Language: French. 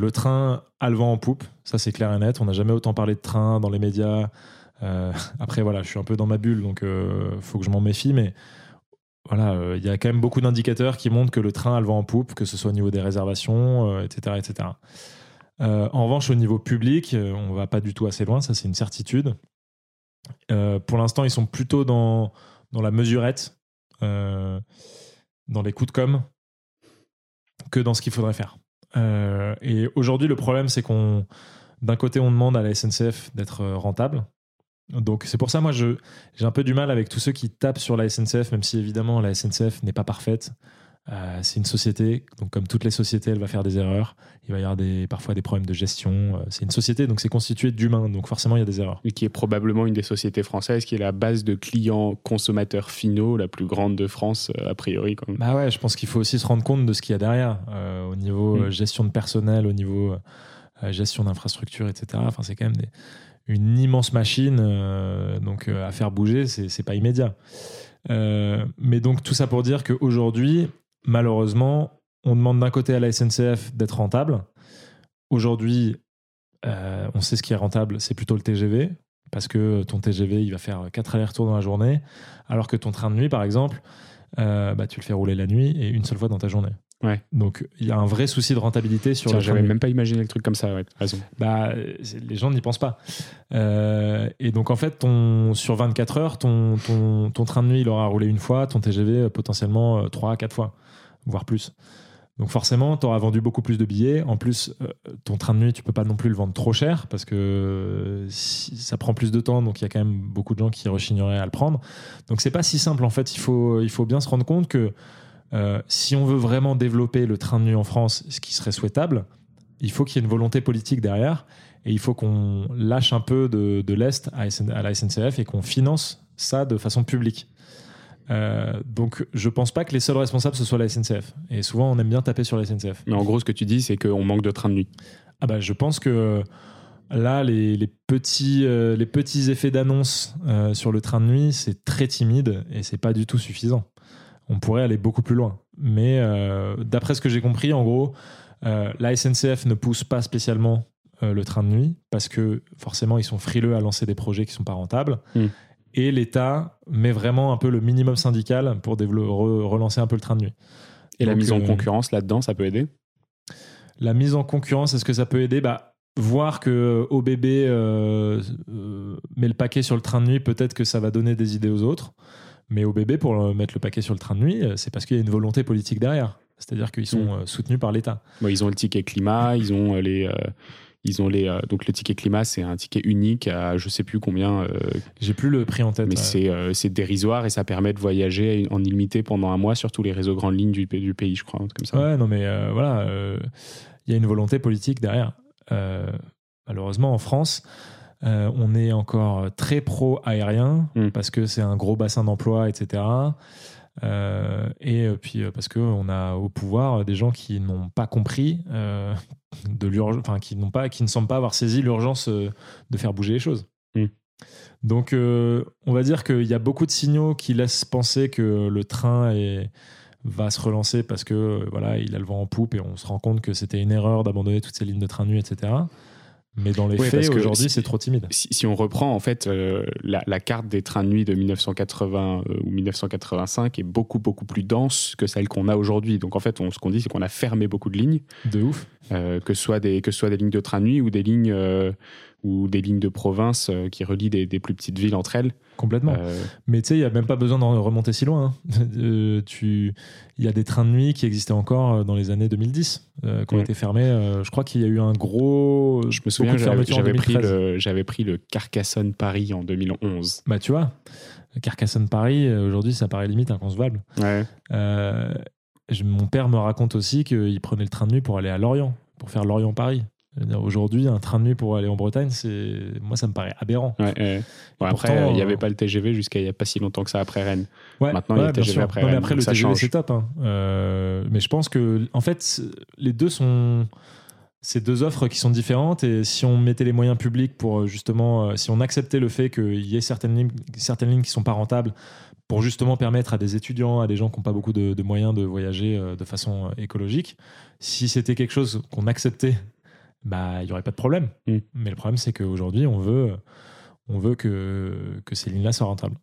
Le train a le vent en poupe, ça c'est clair et net. On n'a jamais autant parlé de train dans les médias. Euh, après, voilà, je suis un peu dans ma bulle, donc il faut que je m'en méfie, mais voilà, il y a quand même beaucoup d'indicateurs qui montrent que le train a le vent en poupe, que ce soit au niveau des réservations, etc., etc. en revanche, au niveau public, on va pas du tout assez loin, ça c'est une certitude. pour l'instant, ils sont plutôt dans, dans la mesurette, dans les coups de com, que dans ce qu'il faudrait faire. Euh, et aujourd'hui, le problème, c'est qu'on, d'un côté, on demande à la SNCF d'être euh, rentable. Donc c'est pour ça, moi, j'ai un peu du mal avec tous ceux qui tapent sur la SNCF, même si évidemment la SNCF n'est pas parfaite. Euh, c'est une société, donc comme toutes les sociétés, elle va faire des erreurs. Il va y avoir des, parfois des problèmes de gestion. Euh, c'est une société, donc c'est constitué d'humains, donc forcément il y a des erreurs. Et qui est probablement une des sociétés françaises qui est la base de clients consommateurs finaux la plus grande de France, euh, a priori. Quand Bah ouais, je pense qu'il faut aussi se rendre compte de ce qu'il y a derrière, au niveau mm. gestion de personnel, au niveau gestion d'infrastructure, etc. Enfin, c'est quand même une immense machine, donc à faire bouger, c'est pas immédiat. mais donc tout ça pour dire qu'aujourd'hui, malheureusement, on demande d'un côté à la SNCF d'être rentable. Aujourd'hui, euh, on sait ce qui est rentable, c'est plutôt le TGV, parce que ton TGV, il va faire 4 allers-retours dans la journée, alors que ton train de nuit, par exemple, euh, bah, tu le fais rouler la nuit et une seule fois dans ta journée. Ouais. Donc il y a un vrai souci de rentabilité sur Tiens, J'avais même pas imaginé le truc comme ça, ouais, raison. Bah, les gens n'y pensent pas. Euh, et donc en fait, ton, sur 24 heures, ton, ton, ton, train de nuit, il aura roulé une fois, ton TGV potentiellement 3 à 4 fois voire plus. Donc forcément, tu auras vendu beaucoup plus de billets. En plus, euh, ton train de nuit, tu peux pas non plus le vendre trop cher parce que ça prend plus de temps. Donc il y a quand même beaucoup de gens qui rechigneraient à le prendre. Donc c'est pas si simple en fait. Il faut, il faut bien se rendre compte que euh, si on veut vraiment développer le train de nuit en France, ce qui serait souhaitable, il faut qu'il y ait une volonté politique derrière et il faut qu'on lâche un peu de, de l'Est à, à la SNCF et qu'on finance ça de façon publique. Euh, donc, je pense pas que les seuls responsables ce soit la SNCF. Et souvent, on aime bien taper sur la SNCF. Mais en gros, ce que tu dis, c'est qu'on manque de train de nuit. Ah bah, je pense que là, les, petits, euh, les petits effets d'annonce euh, sur le train de nuit, c'est très timide et c'est pas du tout suffisant. On pourrait aller beaucoup plus loin. Mais d'après ce que j'ai compris, en gros, la SNCF ne pousse pas spécialement le train de nuit parce que forcément, ils sont frileux à lancer des projets qui sont pas rentables. Hmm et l'État met vraiment un peu le minimum syndical pour relancer un peu le train de nuit. Et la mise en euh, concurrence là-dedans, ça peut aider? La mise en concurrence, est-ce que ça peut aider? Bah, Voir que OBB euh, euh, met le paquet sur le train de nuit, peut-être que ça va donner des idées aux autres. Mais OBB, pour mettre le paquet sur le train de nuit, c'est parce qu'il y a une volonté politique derrière. C'est-à-dire qu'ils sont mm. soutenus par l'État. ils ont le ticket climat, ils ont les ils ont les, euh, donc le ticket climat, c'est un ticket unique à je sais plus combien. Euh, J'ai plus le prix en tête. Mais euh, c'est dérisoire et ça permet de voyager en illimité pendant un mois sur tous les réseaux grandes lignes du, du pays, je crois. Comme ça. Ouais, non, mais voilà, il y a une volonté politique derrière. malheureusement, en France, on est encore très pro-aérien mm. parce que c'est un gros bassin d'emploi, etc. Euh, et euh, puis euh, parce qu'on a au pouvoir des gens qui n'ont pas compris de l'urgence, enfin qui n'ont pas, qui ne semblent pas avoir saisi l'urgence de faire bouger les choses. Mm. Donc, on va dire qu'il y a beaucoup de signaux qui laissent penser que le train est, va se relancer parce que voilà, il a le vent en poupe et on se rend compte que c'était une erreur d'abandonner toutes ces lignes de train nuit, etc. Mais dans les faits, aujourd'hui, c'est trop timide. Si, on reprend en fait euh, la, carte des trains de nuit de 1980 euh, ou 1985 est beaucoup beaucoup plus dense que celle qu'on a aujourd'hui. Donc en fait, on, ce qu'on dit, c'est qu'on a fermé beaucoup de lignes. De ouf. Euh, que ce soit des que ce soit des lignes de train de nuit ou des lignes ou des lignes de province euh, qui relient des, plus petites villes entre elles. Complètement. Euh, Mais tu sais, il n'y a même pas besoin de remonter si loin. Hein. Euh, tu... Il y a des trains de nuit qui existaient encore dans les années 2010, qui ont été fermés. je crois qu'il y a eu un gros. Je me souviens, j'avais pris, le, pris le Carcassonne Paris en 2011. Bah, tu vois, Carcassonne Paris, aujourd'hui, ça paraît limite inconcevable. Ouais. mon père me raconte aussi qu'il prenait le train de nuit pour aller à Lorient, pour faire Lorient-Paris. Aujourd'hui, un train de nuit pour aller en Bretagne, c'est moi ça me paraît aberrant. après, il n'y avait pas le TGV jusqu'à il n'y a pas si longtemps que ça après Rennes. Maintenant, il y a le TGV après Rennes. Mais après, le TGV, c'est top. Hein. Euh, mais je pense que, en fait, les deux sont. C'est deux offres qui sont différentes et si on mettait les moyens publics pour justement, euh, si on acceptait le fait qu'il y ait certaines lignes, certaines lignes qui sont pas rentables pour justement permettre à des étudiants, à des gens qui n'ont pas beaucoup de, de, moyens de voyager euh, de façon écologique, si c'était quelque chose qu'on acceptait bah, il n'y aurait pas de problème. Mm. Mais le problème, c'est qu'aujourd'hui, on veut, on veut que, que ces lignes-là soient rentables.